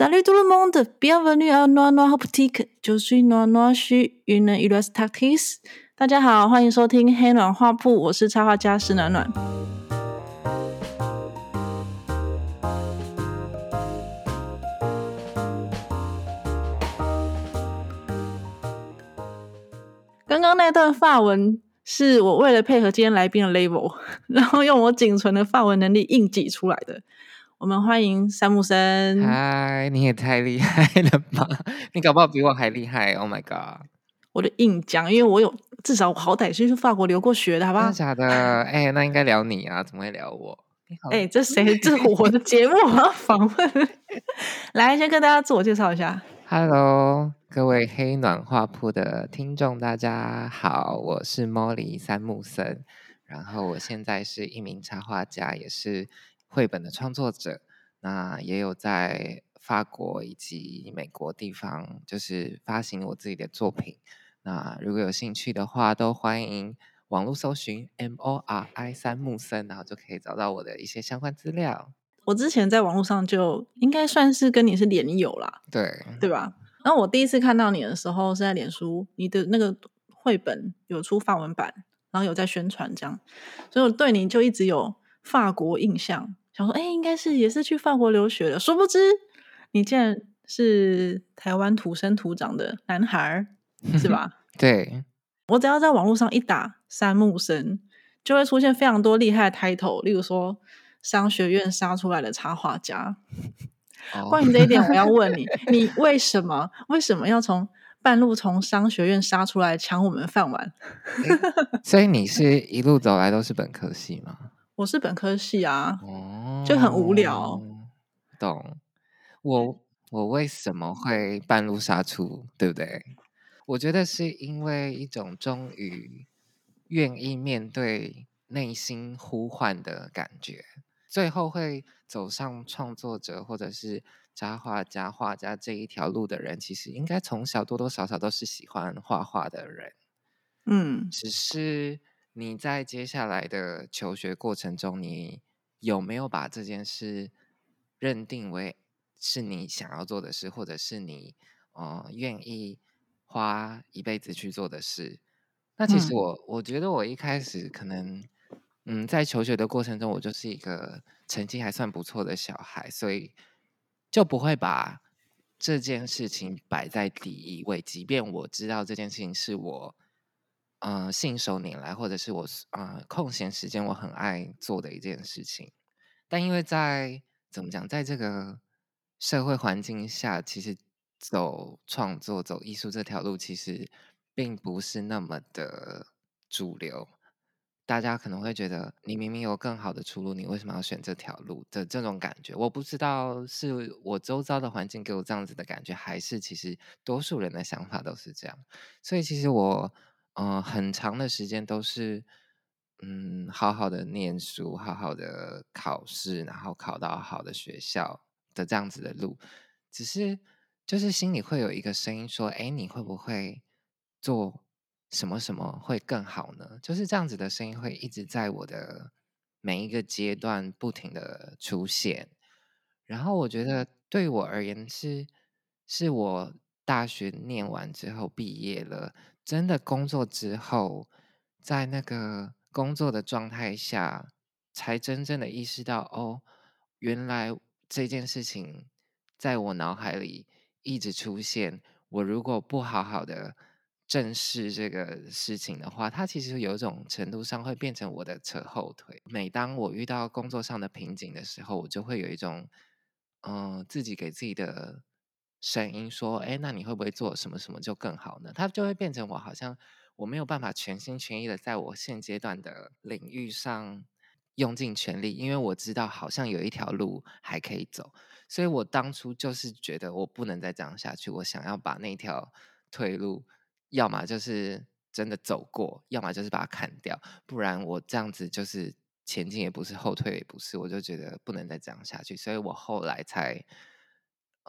Salut tout le monde, bienvenue à Noa Noa Boutique. Je suis Noa Noa, je suis une illustratrice. 大家好，欢迎收听黑暖画铺，我是插画家施暖暖。刚刚那段法文是我为了配合今天来宾的 label，然后用我仅存的法文能力硬挤出来的。我们欢迎山木森。嗨，你也太厉害了吧！你搞不好比我还厉害。Oh my god！我的硬讲，因为我有至少好歹是去法国留过学的，好不好？假的？哎，那应该聊你啊，怎么会聊我？哎，这谁？这是我的节目我要，访问。来，先跟大家自我介绍一下。Hello，各位黑暖画铺的听众，大家好，我是 Molly 三木森，然后我现在是一名插画家，也是绘本的创作者，那也有在法国以及美国地方，就是发行我自己的作品。那如果有兴趣的话，都欢迎网络搜寻 M O R I 三木森，然后就可以找到我的一些相关资料。我之前在网络上就应该算是跟你是连友啦，对对吧？然后我第一次看到你的时候是在脸书，你的那个绘本有出法文版，然后有在宣传这样，所以我对你就一直有法国印象，想说哎，应该是也是去法国留学的，殊不知你竟然是台湾土生土长的男孩，是吧？对，我只要在网络上一打三木生，就会出现非常多厉害的 title，例如说。商学院杀出来的插画家，关于这一点，我要问你：你为什么为什么要从半路从商学院杀出来抢我们饭碗？所以你是一路走来都是本科系吗？我是本科系啊，就很无聊。懂我我为什么会半路杀出？对不对？我觉得是因为一种终于愿意面对内心呼唤的感觉。最后会走上创作者或者是插画家、画家这一条路的人，其实应该从小多多少少都是喜欢画画的人。嗯，只是你在接下来的求学过程中，你有没有把这件事认定为是你想要做的事，或者是你呃愿意花一辈子去做的事？那其实我我觉得我一开始可能。嗯，在求学的过程中，我就是一个成绩还算不错的小孩，所以就不会把这件事情摆在第一位。即便我知道这件事情是我，呃，信手拈来，或者是我呃空闲时间我很爱做的一件事情，但因为在怎么讲，在这个社会环境下，其实走创作、走艺术这条路，其实并不是那么的主流。大家可能会觉得，你明明有更好的出路，你为什么要选这条路的这种感觉？我不知道是我周遭的环境给我这样子的感觉，还是其实多数人的想法都是这样。所以其实我，嗯，很长的时间都是，嗯，好好的念书，好好的考试，然后考到好的学校的这样子的路。只是就是心里会有一个声音说：“哎，你会不会做？”什么什么会更好呢？就是这样子的声音会一直在我的每一个阶段不停的出现。然后我觉得对我而言是，是我大学念完之后毕业了，真的工作之后，在那个工作的状态下，才真正的意识到，哦，原来这件事情在我脑海里一直出现。我如果不好好的。正视这个事情的话，它其实有一种程度上会变成我的扯后腿。每当我遇到工作上的瓶颈的时候，我就会有一种，嗯，自己给自己的声音说：“哎，那你会不会做什么什么就更好呢？”它就会变成我好像我没有办法全心全意的在我现阶段的领域上用尽全力，因为我知道好像有一条路还可以走，所以我当初就是觉得我不能再这样下去，我想要把那条退路。要么就是真的走过，要么就是把它砍掉，不然我这样子就是前进也不是，后退也不是，我就觉得不能再这样下去，所以我后来才，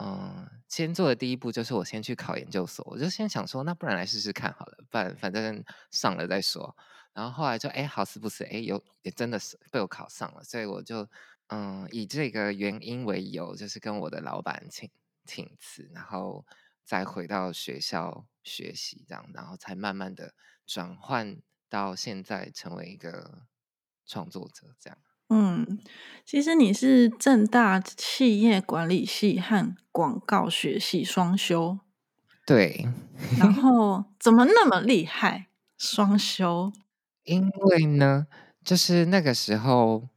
嗯，先做的第一步就是我先去考研究所，我就先想说，那不然来试试看好了，不然反正上了再说。然后后来就哎，好死不死，哎，有也真的是被我考上了，所以我就嗯以这个原因为由，就是跟我的老板请。请辞，然后再回到学校学习，这样，然后才慢慢的转换到现在成为一个创作者，这样。嗯，其实你是正大企业管理系和广告学系双修，对，然后怎么那么厉害？双修，因为呢，就是那个时候，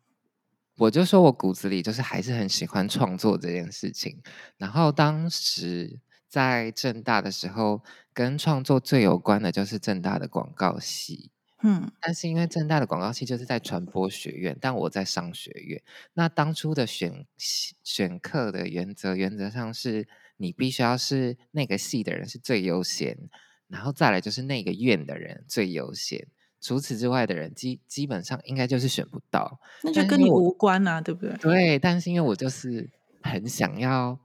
我就说我骨子里就是还是很喜欢创作这件事情。然后当时在正大的时候，跟创作最有关的就是正大的广告系。嗯但是因为正大的广告系就是在传播学院，但我在商学院。那当初的选系选课的原则，原则上是你必须要是那个系的人是最优先，然后再来就是那个院的人最优先。除此之外的人，基基本上应该就是选不到。那就跟你无关啊，对不对？对，但是因为我就是很想要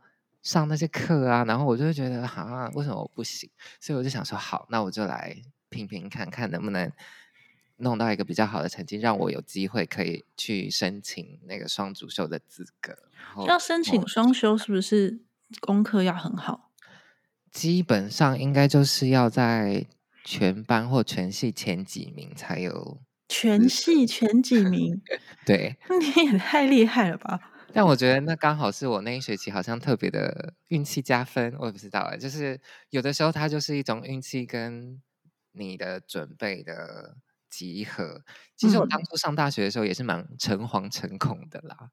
上那些课啊，然后我就会觉得啊，为什么我不行？所以我就想说，好，那我就来拼拼看看能不能弄到一个比较好的成绩，让我有机会可以去申请那个双主修的资格。要申请我双修，是不是功课要很好？基本上应该就是要在全班或全系前几名才有全系前几 名，对。你也太厉害了吧！但我觉得那刚好是我那一学期好像特别的运气加分，我也不知道哎，就是有的时候它就是一种运气跟你的准备的集合。其实我当嗯初上大学的时候也是蛮诚惶诚恐的啦。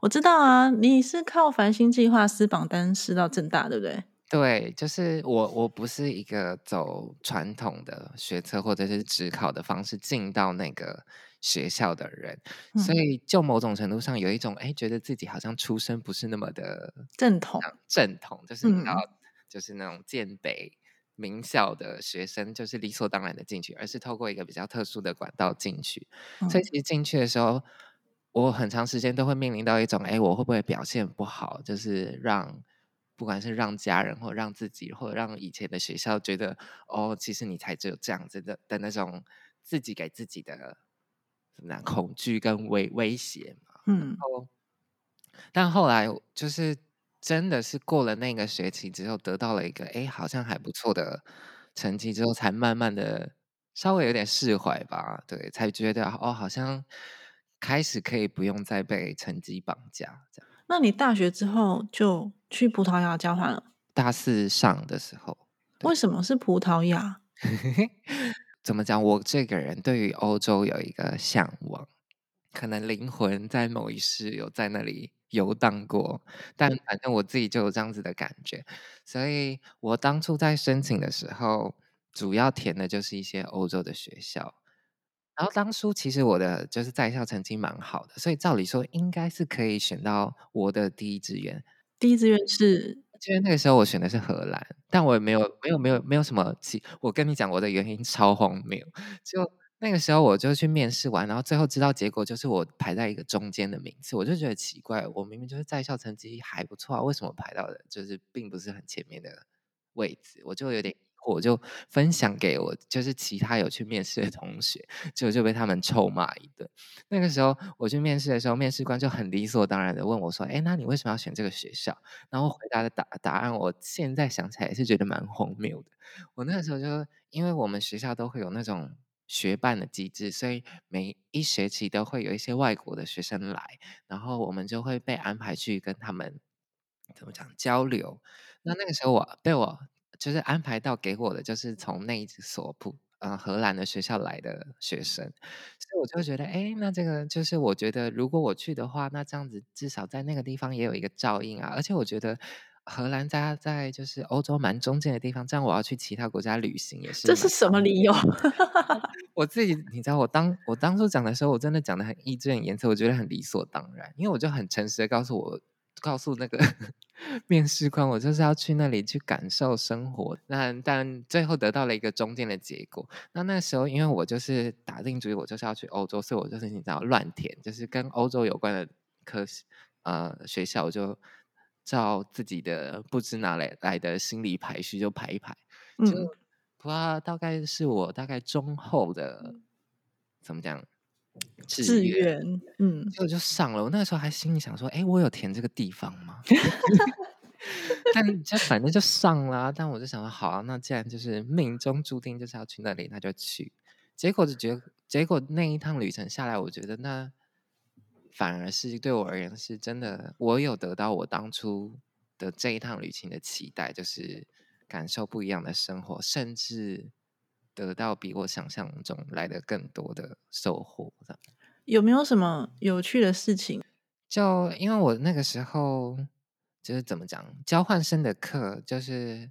我知道啊，你是靠繁星计划撕榜单撕到正大，对不对？对，就是我我不是一个走传统的学测或者是职考的方式进到那个学校的人，所嗯以就某种程度上有一种哎，觉得自己好像出身不是那么的正统，正统，就是你知道，嗯就是那种建北名校的学生，就是理所当然的进去，而是透过一个比较特殊的管道进去。所以嗯其实进去的时候，我很长时间都会面临到一种，哎，我会不会表现不好？就是让不管是让家人，或让自己，或者让以前的学校觉得，哦，其实你才只有这样子的的那种自己给自己的怎么恐惧跟威威胁嘛。嗯后，但后来就是真的是过了那个学期之后，得到了一个哎，好像还不错的成绩之后，才慢慢的稍微有点释怀吧。对，才觉得哦，好像开始可以不用再被成绩绑架。这样，那你大学之后就去葡萄牙交换了？大四上的时候，为什么是葡萄牙？怎么讲？我这个人对于欧洲有一个向往，可能灵魂在某一世有在那里游荡过，但反正我自己就有这样子的感觉，所以我当初在申请的时候，主要填的就是一些欧洲的学校。然后当初其实我的就是在校成绩蛮好的，所以照理说应该是可以选到我的第一志愿。第一志愿是因为那个时候我选的是荷兰，但我也没有没有没有没有什么其，我跟你讲我的原因超荒谬，就那个时候我就去面试完，然后最后知道结果就是我排在一个中间的名次，我就觉得奇怪，我明明就是在校成绩还不错啊，为什么排到的就是并不是很前面的位置，我就有点。我就分享给我就是其他有去面试的同学，结果就被他们臭骂一顿。那个时候我去面试的时候，面试官就很理所当然的问我说：“哎，那你为什么要选这个学校？”然后回答的答答案，我现在想起来也是觉得蛮荒谬的。我那个时候就因为我们学校都会有那种学伴的机制，所以每一学期都会有一些外国的学生来，然后我们就会被安排去跟他们怎么讲交流。那那个时候我被我就是安排到给我的就是从那一所普呃荷兰的学校来的学生，所以我就觉得，哎，那这个就是我觉得如果我去的话，那这样子至少在那个地方也有一个照应啊。而且我觉得荷兰家在就是欧洲蛮中间的地方，这样我要去其他国家旅行也是。这是什么理由？我自己你知道，我当我当初讲的时候，我真的讲的很义正言辞，我觉得很理所当然，因为我就很诚实的告诉我。告诉那个 面试官，我就是要去那里去感受生活。那但最后得到了一个中间的结果。那那时候，因为我就是打定主意，我就是要去欧洲，所以我就是你知道乱填，就是跟欧洲有关的科呃学校，我就照自己的不知哪来来的心理排序就排一排。就嗯，不知道大概是我大概中后的怎么讲志愿，嗯，结果就上了。我那个时候还心里想说：“哎，我有填这个地方吗？” 但就反正就上了，但我就想说，好啊，那既然就是命中注定就是要去那里，那就去。结果就觉得，结果那一趟旅程下来，我觉得那反而是对我而言是真的，我有得到我当初的这一趟旅行的期待，就是感受不一样的生活，甚至得到比我想象中来的更多的收获。有没有什么有趣的事情？就因为我那个时候就是怎么讲，交换生的课就是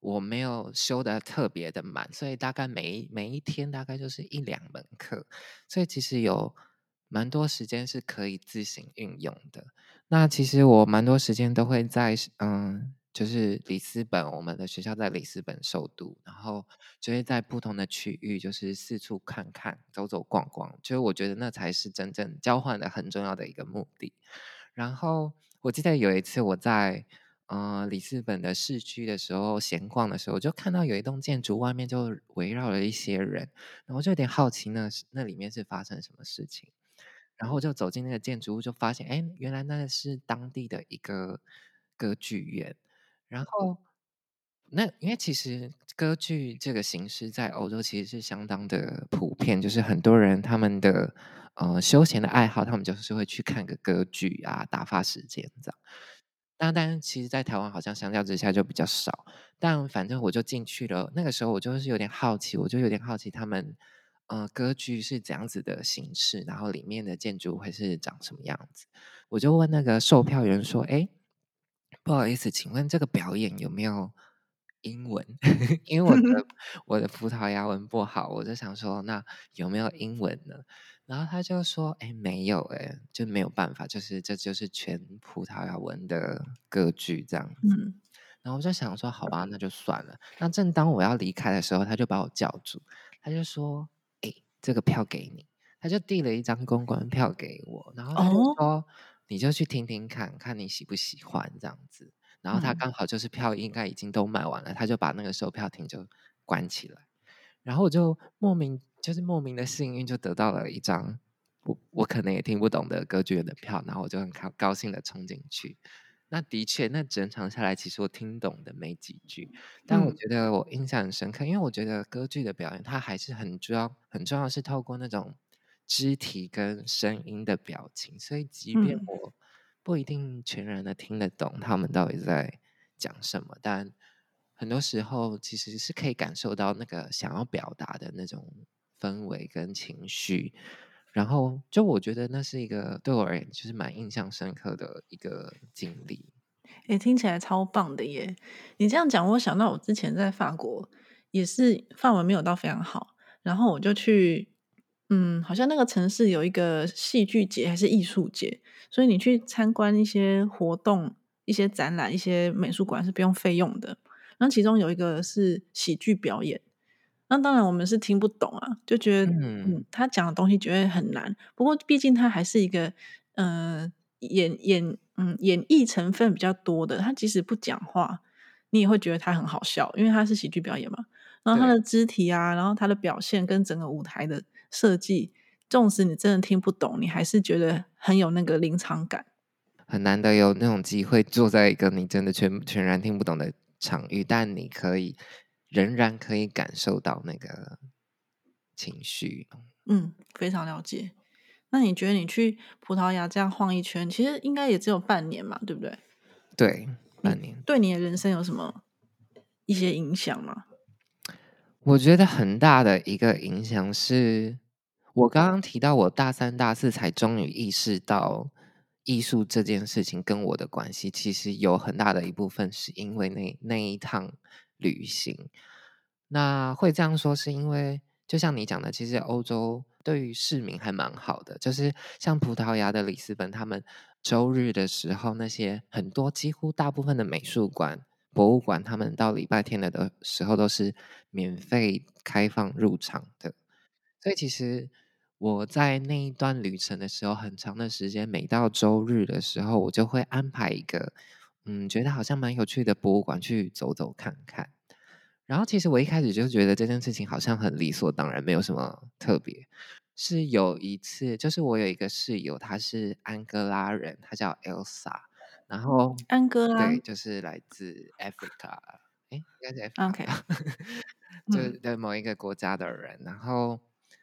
我没有修的特别的满，所以大概每每一天大概就是一两门课，所以其实有蛮多时间是可以自行运用的。那其实我蛮多时间都会在嗯。就是里斯本，我们的学校在里斯本首都，然后就会在不同的区域，就是四处看看、走走逛逛。就是我觉得那才是真正交换的很重要的一个目的。然后我记得有一次我在呃里斯本的市区的时候闲逛的时候，我就看到有一栋建筑外面就围绕了一些人，然后就有点好奇，那那里面是发生什么事情。然后我就走进那个建筑物，就发现，哎，原来那是当地的一个歌剧院。然后，那因为其实歌剧这个形式在欧洲其实是相当的普遍，就是很多人他们的呃休闲的爱好，他们就是会去看个歌剧啊，打发时间这样。那但是其实，在台湾好像相较之下就比较少。但反正我就进去了，那个时候我就是有点好奇，我就有点好奇他们呃歌剧是怎样子的形式，然后里面的建筑会是长什么样子。我就问那个售票员说：“哎。”不好意思，请问这个表演有没有英文？因为我的 我的葡萄牙文不好，我就想说，那有没有英文呢？然后他就说，哎，没有，哎，就没有办法，就是这就是全葡萄牙文的歌剧这样子。然后我就想说，好吧，那就算了。那正当我要离开的时候，他就把我叫住，他就说，哎，这个票给你，他就递了一张公关票给我，然后他就说。你就去听听看看你喜不喜欢这样子，然后他刚好就是票应该已经都卖完了，他就把那个售票亭就关起来，然后我就莫名就是莫名的幸运就得到了一张我我可能也听不懂的歌剧院的票，然后我就很高高兴的冲进去。那的确，那整场下来其实我听懂的没几句，但我觉得我印象很深刻，因为我觉得歌剧的表演它还是很重要，很重要是透过那种。肢体跟声音的表情，所以即便我不一定全然的听得懂他们到底在讲什么，但很多时候其实是可以感受到那个想要表达的那种氛围跟情绪。然后，就我觉得那是一个对我而言就是蛮印象深刻的一个经历。诶，听起来超棒的耶！你这样讲，我想到我之前在法国也是法文没有到非常好，然后我就去。嗯，好像那个城市有一个戏剧节还是艺术节，所以你去参观一些活动、一些展览、一些美术馆是不用费用的。那其中有一个是喜剧表演，那当然我们是听不懂啊，就觉得嗯，他讲的东西觉得很难。不过毕竟他还是一个嗯演演嗯演绎成分比较多的，他即使不讲话，你也会觉得他很好笑，因为他是喜剧表演嘛。然后他的肢体啊，然后他的表现跟整个舞台的。设计，纵使你真的听不懂，你还是觉得很有那个临场感。很难得有那种机会坐在一个你真的全全然听不懂的场域，但你可以仍然可以感受到那个情绪。嗯，非常了解。那你觉得你去葡萄牙这样晃一圈，其实应该也只有半年嘛，对不对？对，半年。对你的人生有什么一些影响吗？我觉得很大的一个影响是，我刚刚提到我大三、大四才终于意识到艺术这件事情跟我的关系，其实有很大的一部分是因为那那一趟旅行。那会这样说，是因为就像你讲的，其实欧洲对于市民还蛮好的，就是像葡萄牙的里斯本，他们周日的时候，那些很多几乎大部分的美术馆。博物馆，他们到礼拜天的的时候都是免费开放入场的，所以其实我在那一段旅程的时候，很长的时间，每到周日的时候，我就会安排一个，嗯，觉得好像蛮有趣的博物馆去走走看看。然后，其实我一开始就觉得这件事情好像很理所当然，没有什么特别。是有一次，就是我有一个室友，他是安哥拉人，他叫 Elsa。然后安哥拉，对，就是来自 Africa，哎，应该是 Africa，OK 就是嗯的某一个国家的人。然后，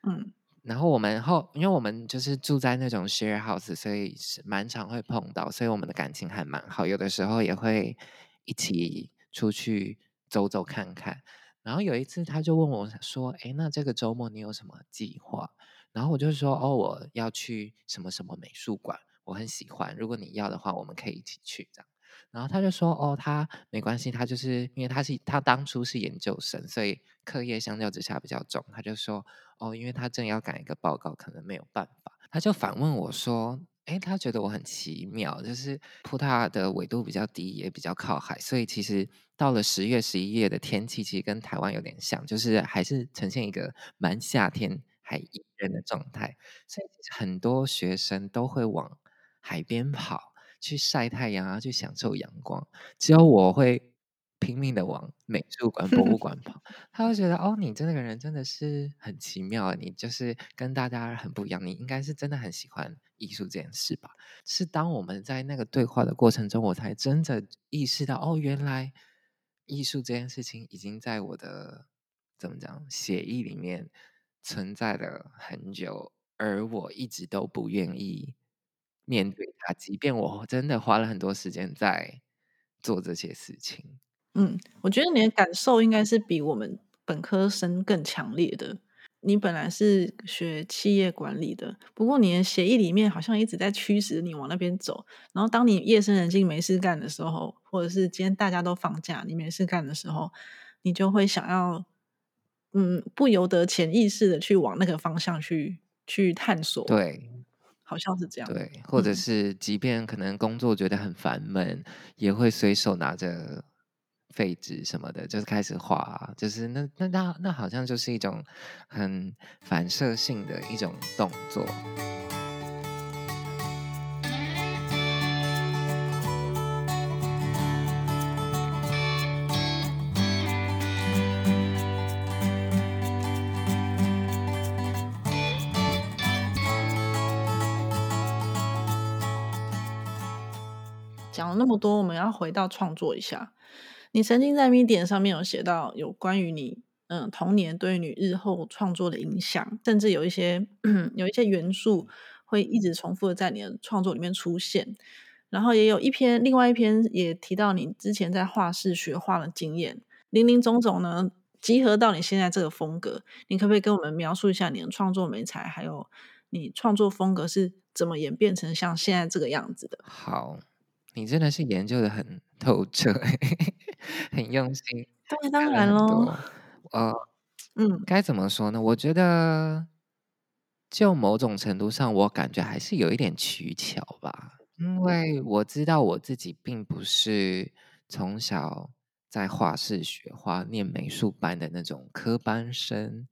嗯然后我们后，因为我们就是住在那种 share house，所以是蛮常会碰到，所以我们的感情还蛮好。有的时候也会一起出去走走看看。然后有一次，他就问我说：“哎，那这个周末你有什么计划？”然后我就说：“哦，我要去什么什么美术馆，我很喜欢。如果你要的话，我们可以一起去这样。”然后他就说：“哦，他没关系，他就是因为他是他当初是研究生，所以课业相较之下比较重。他就说：哦，因为他正要赶一个报告，可能没有办法。他就反问我说：诶，他觉得我很奇妙，就是葡萄牙的纬度比较低，也比较靠海，所以其实到了十月、十一月的天气，其实跟台湾有点像，就是还是呈现一个蛮夏天还宜人的状态。所以很多学生都会往海边跑。去晒太阳啊，去享受阳光。只有我会拼命的往美术馆、博物馆跑。他会觉得，哦，你这个人真的是很奇妙，你就是跟大家很不一样。你应该是真的很喜欢艺术这件事吧？是当我们在那个对话的过程中，我才真的意识到，哦，原来艺术这件事情已经在我的怎么讲血液里面存在了很久，而我一直都不愿意。面对它，即便我真的花了很多时间在做这些事情。嗯，我觉得你的感受应该是比我们本科生更强烈的。你本来是学企业管理的，不过你的协议里面好像一直在驱使你往那边走。然后当你夜深人静没事干的时候，或者是今天大家都放假，你没事干的时候，你就会想要，嗯，不由得潜意识的去往那个方向去去探索。对。好像是这样，对，或者嗯是即便可能工作觉得很烦闷，也会随手拿着废纸什么的，就是开始画，就是那那那那好像就是一种很反射性的一种动作。讲了那么多，我们要回到创作一下。你曾经在 Medium 上面有写到有关于你嗯童年对你日后创作的影响，甚至有一些有一些元素会一直重复的在你的创作里面出现。然后也有一篇，另外一篇也提到你之前在画室学画的经验，林林总总呢，集合到你现在这个风格。你可不可以跟我们描述一下你的创作美材，还有你创作风格是怎么演变成像现在这个样子的？好，你真的是研究的很透彻，很用心，对，当然当然喽，呃，嗯该怎么说呢？我觉得，就某种程度上，我感觉还是有一点取巧吧。因为我知道我自己并不是从小在画室学画、念美术班的那种科班生，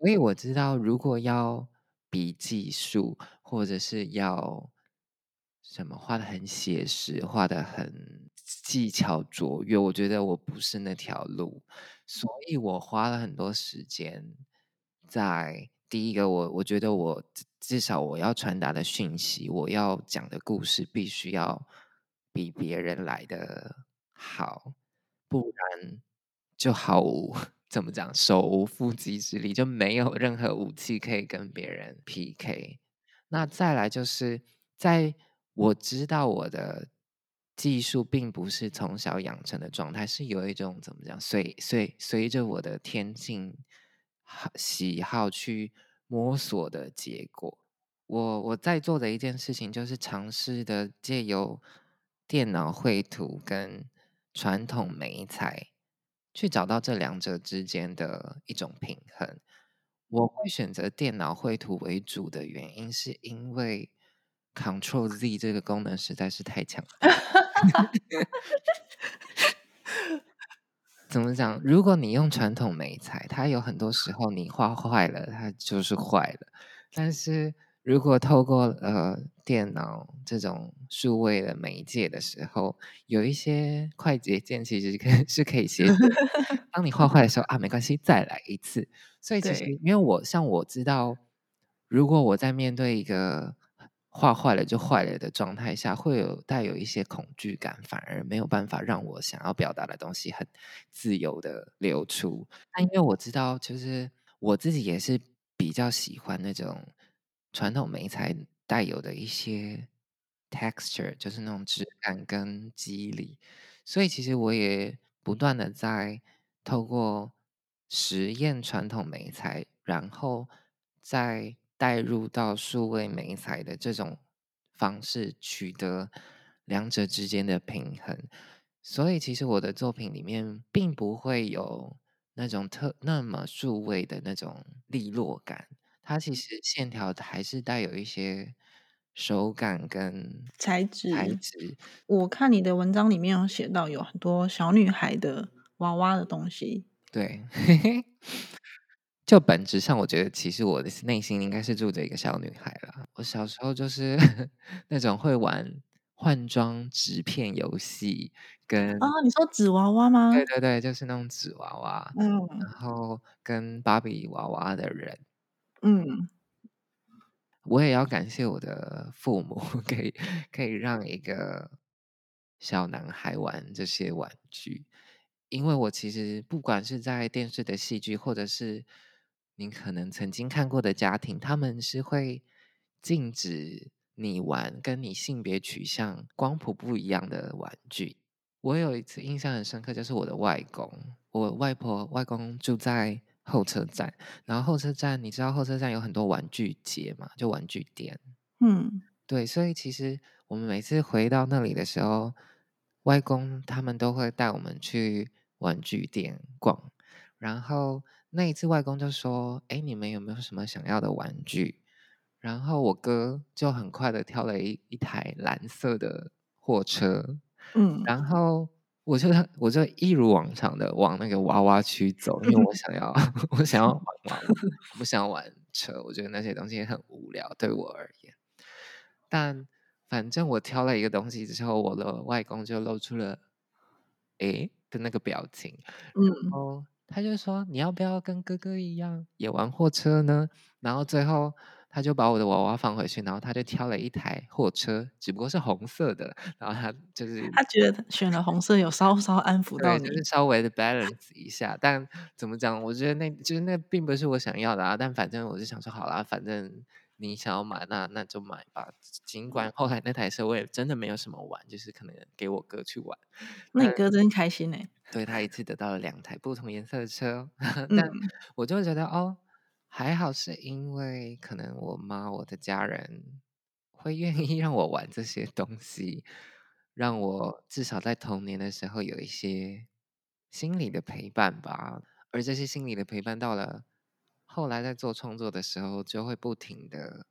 所以我知道，如果要比技术，或者是要什么画的很写实、画的很技巧卓越，我觉得我不是那条路，所以我花了很多时间在第一个，我我觉得我至至少我要传达的讯息，我要讲的故事，必须要比别人来的好，不然就毫无怎么讲，手无缚鸡之力，就没有任何武器可以跟别人 PK。那再来就是在我知道我的技术并不是从小养成的状态，是有一种怎么讲，随随随着我的天性喜好去摸索的结果。我我在做的一件事情，就是尝试的借由电脑绘图跟传统美材，去找到这两者之间的一种平衡。我会选择电脑绘图为主的原因，是因为 Control Z 这个功能实在是太强了。怎么讲？如果你用传统美材，它有很多时候你画坏了，它就是坏了。但是如果透过呃电脑这种数位的媒介的时候，有一些快捷键其实 是可以协助当你画坏的时候啊，没关系，再来一次。所以其实因为我像我知道，如果我在面对一个画坏了就坏了的状态下，会有带有一些恐惧感，反而没有办法让我想要表达的东西很自由的流出。那因为我知道，就是我自己也是比较喜欢那种传统媒材带有的一些 texture，就是那种质感跟肌理，所以其实我也不断的在透过实验传统媒材，然后在带入到数位美彩的这种方式，取得两者之间的平衡。所以其实我的作品里面并不会有那种特那么数位的那种利落感，它其实线条还是带有一些手感跟材质材。质。我看你的文章里面有写到有很多小女孩的娃娃的东西。对，就本质上，我觉得其实我的内心应该是住着一个小女孩啦。我小时候就是 那种会玩换装纸片游戏，跟啊，你说纸娃娃对吗？对对对，就是那种纸娃娃，嗯然嗯后跟芭比娃娃的人。嗯，我也要感谢我的父母，可以可以让一个小男孩玩这些玩具，因为我其实不管是在电视的戏剧，或者是你可能曾经看过的家庭，他们是会禁止你玩跟你性别取向光谱不一样的玩具。我有一次印象很深刻，就是我的外公，我外婆外公住在候车站。然后候车站，你知道候车站有很多玩具街嘛，就玩具店。嗯，对，所以其实我们每次回到那里的时候，外公他们都会带我们去玩具店逛。然后那一次，外公就说：“哎，你们有没有什么想要的玩具？”然后我哥就很快的挑了一一台蓝色的货车，嗯，然后我就我就一如往常的往那个娃娃区走，因为我想要 我想要玩娃娃，我不想玩车，我觉得那些东西很无聊对我而言。但反正我挑了一个东西之后，我的外公就露出了“诶”的那个表情，然嗯，后他就说：“你要不要跟哥哥一样也玩货车呢？”然后最后他就把我的娃娃放回去，然后他就挑了一台货车，只不过是红色的，然后他就是他觉得选了红色有稍稍安抚到对，就是你。稍微的 balance 一下，但怎么讲？我觉得那就是那并不是我想要的啊。但反正我就想说，好啦，反正你想要买，那那就买吧。尽管后来那台车我也真的没有什么玩，就是可能给我哥去玩。那你哥真开心哎。对他一次得到了两台不同颜色的车，但嗯我就觉得哦，还好是因为可能我妈我的家人会愿意让我玩这些东西，让我至少在童年的时候有一些心理的陪伴吧。而这些心理的陪伴到了后来在做创作的时候，就会不停的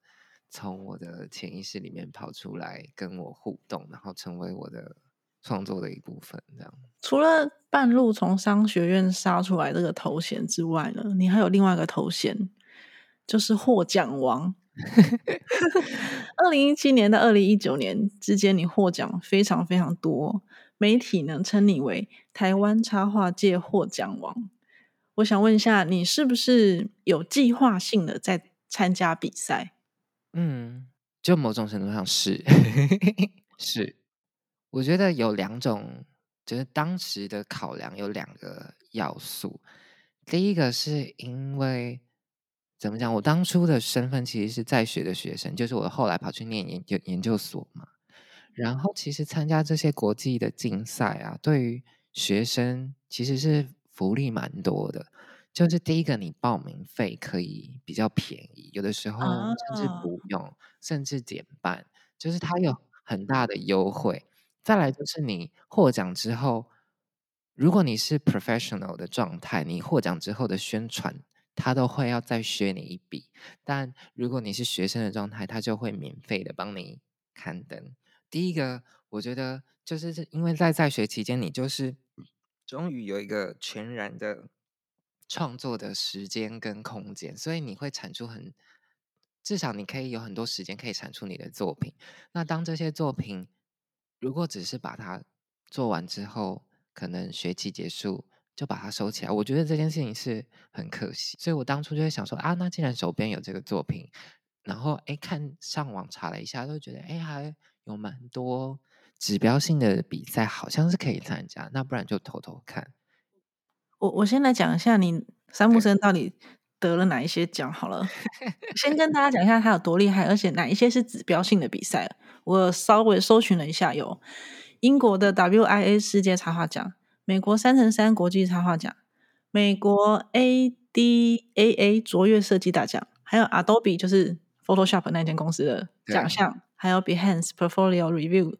从我的潜意识里面跑出来跟我互动，然后成为我的创作的一部分，这样。除了半路从商学院杀出来这个头衔之外呢，你还有另外一个头衔，就是获奖王。二零一七年到二零一九年之间，你获奖非常非常多，媒体呢称你为台湾插画界获奖王。我想问一下，你是不是有计划性的在参加比赛？嗯，就某种程度上是 是，我觉得有两种，就是当时的考量有两个要素。第一个是因为怎么讲，我当初的身份其实是在学的学生，就是我后来跑去念研究研究所嘛。然后其实参加这些国际的竞赛啊，对于学生其实是福利蛮多的。就是第一个，你报名费可以比较便宜，有的时候甚至啊，不用，甚至减半，就是它有很大的优惠。再来就是你获奖之后，如果你是 professional 的状态，你获奖之后的宣传，他都会要再削你一笔。但如果你是学生的状态，他就会免费的帮你刊登。第一个，我觉得就是因为在在学期间，你就是终于有一个全然的创作的时间跟空间，所以你会产出很，至少你可以有很多时间可以产出你的作品。那当这些作品如果只是把它做完之后，可能学期结束就把它收起来，我觉得这件事情是很可惜。所以我当初就会想说啊，那既然手边有这个作品，然后哎，看上网查了一下，都觉得哎，还有蛮多指标性的比赛，好像是可以参加。那不然就偷偷看。我我先来讲一下你三木生到底得了哪一些奖好了。先跟大家讲一下他有多厉害，而且哪一些是指标性的比赛。我稍微搜寻了一下，有英国的 WIA 世界插画奖，美国三乘三国际插画奖，美国 ADAA 卓越设计大奖，还有 Adobe 就是 Photoshop 那间公司的奖项，还有 Behance Portfolio Review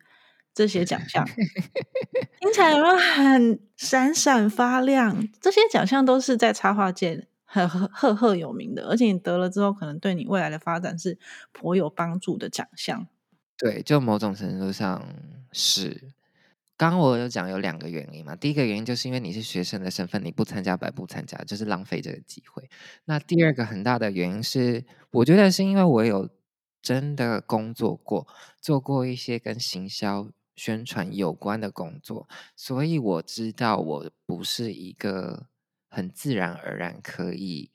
这些奖项，听起来有没有很闪闪发亮？这些奖项都是在插画界很赫赫有名的，而且你得了之后，可能对你未来的发展是颇有帮助的奖项。对，就某种程度上是。刚刚我有讲有两个原因嘛，第一个原因就是因为你是学生的身份，你不参加白不参加，就是浪费这个机会。那第二个很大的原因是，我觉得是因为我有真的工作过，做过一些跟行销宣传有关的工作，所以我知道我不是一个很自然而然可以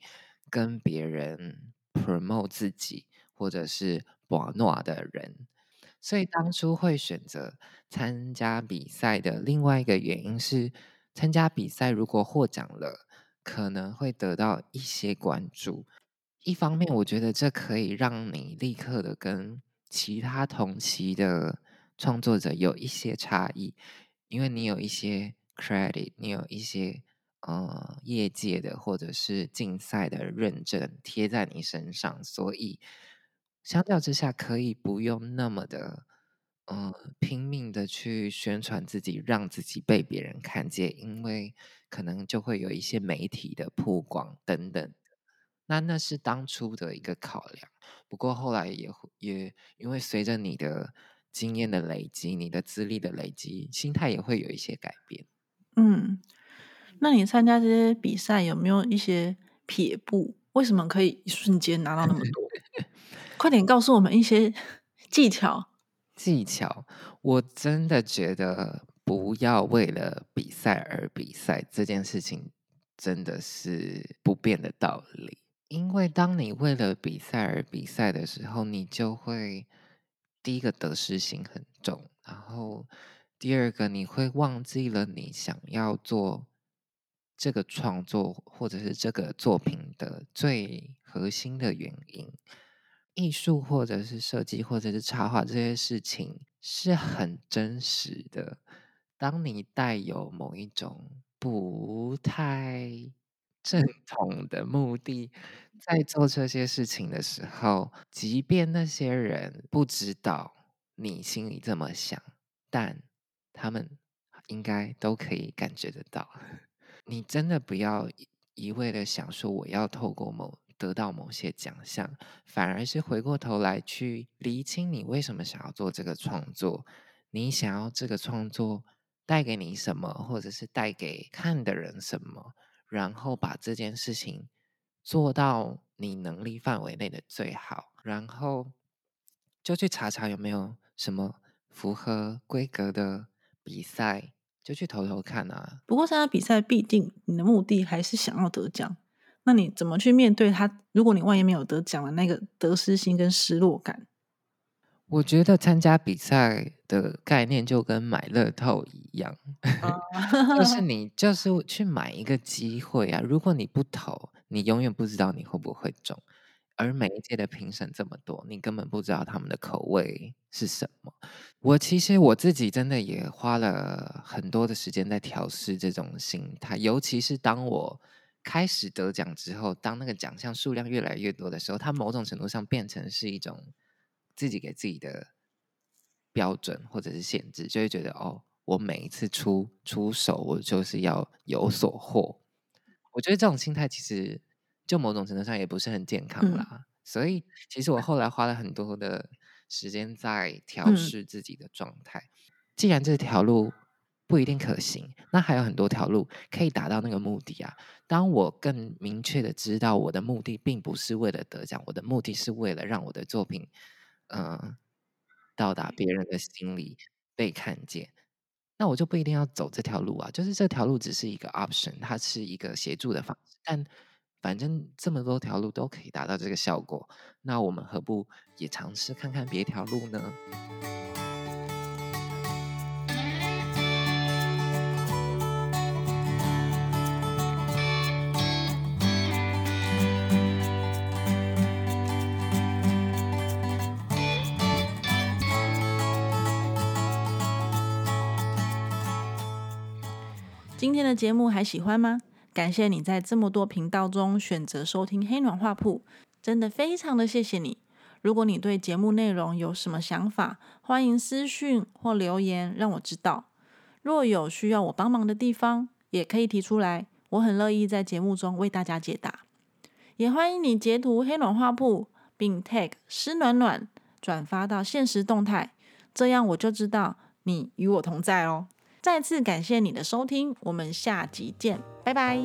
跟别人 promote 自己或者是把诺的人。所以当初会选择参加比赛的另外一个原因是，参加比赛如果获奖了，可能会得到一些关注。一方面，我觉得这可以让你立刻的跟其他同期的创作者有一些差异，因为你有一些 credit，你有一些呃业界的或者是竞赛的认证贴在你身上，所以。相较之下，可以不用那么的，呃，拼命的去宣传自己，让自己被别人看见，因为可能就会有一些媒体的曝光等等。那那是当初的一个考量。不过后来也也因为随着你的经验的累积，你的资历的累积，心态也会有一些改变。嗯，那你参加这些比赛有没有一些撇步？为什么可以一瞬间拿到那么多？快点告诉我们一些 技巧。技巧，我真的觉得不要为了比赛而比赛，这件事情真的是不变的道理。因为当你为了比赛而比赛的时候，你就会第一个得失心很重，然后第二个你会忘记了你想要做这个创作或者是这个作品的最核心的原因。艺术或者是设计或者是插画这些事情是很真实的。当你带有某一种不太正统的目的在做这些事情的时候，即便那些人不知道你心里这么想，但他们应该都可以感觉得到。你真的不要一味的想说我要透过某。得到某些奖项，反而是回过头来去厘清你为什么想要做这个创作，你想要这个创作带给你什么，或者是带给看的人什么，然后把这件事情做到你能力范围内的最好，然后就去查查有没有什么符合规格的比赛，就去投投看啊。不过参加比赛，毕竟你的目的还是想要得奖。那你怎么去面对他？如果你万一没有得奖的那个得失心跟失落感，我觉得参加比赛的概念就跟买乐透一样，就是 你就是去买一个机会啊。如果你不投，你永远不知道你会不会中。而每一届的评审这么多，你根本不知道他们的口味是什么。我其实我自己真的也花了很多的时间在调试这种心态，尤其是当我。开始得奖之后，当那个奖项数量越来越多的时候，它某种程度上变成是一种自己给自己的标准或者是限制，就会觉得哦，我每一次出出手，我就是要有所获。我觉得这种心态其实就某种程度上也不是很健康啦。所以，其实我后来花了很多的时间在调试自己的状态。既然这条路，不一定可行，那还有很多条路可以达到那个目的啊。当我更明确的知道我的目的并不是为了得奖，我的目的是为了让我的作品，嗯，到达别人的心里被看见，那我就不一定要走这条路啊。就是这条路只是一个 option，它是一个协助的方式，但反正这么多条路都可以达到这个效果，那我们何不也尝试看看别条路呢？今天的节目还喜欢吗？感谢你在这么多频道中选择收听《黑暖画铺》，真的非常的谢谢你。如果你对节目内容有什么想法，欢迎私讯或留言让我知道。若有需要我帮忙的地方，也可以提出来，我很乐意在节目中为大家解答。也欢迎你截图《黑暖画铺》并 tag 湿暖暖转发到现实动态，这样我就知道你与我同在哦。再次感谢你的收听，我们下集见，拜拜。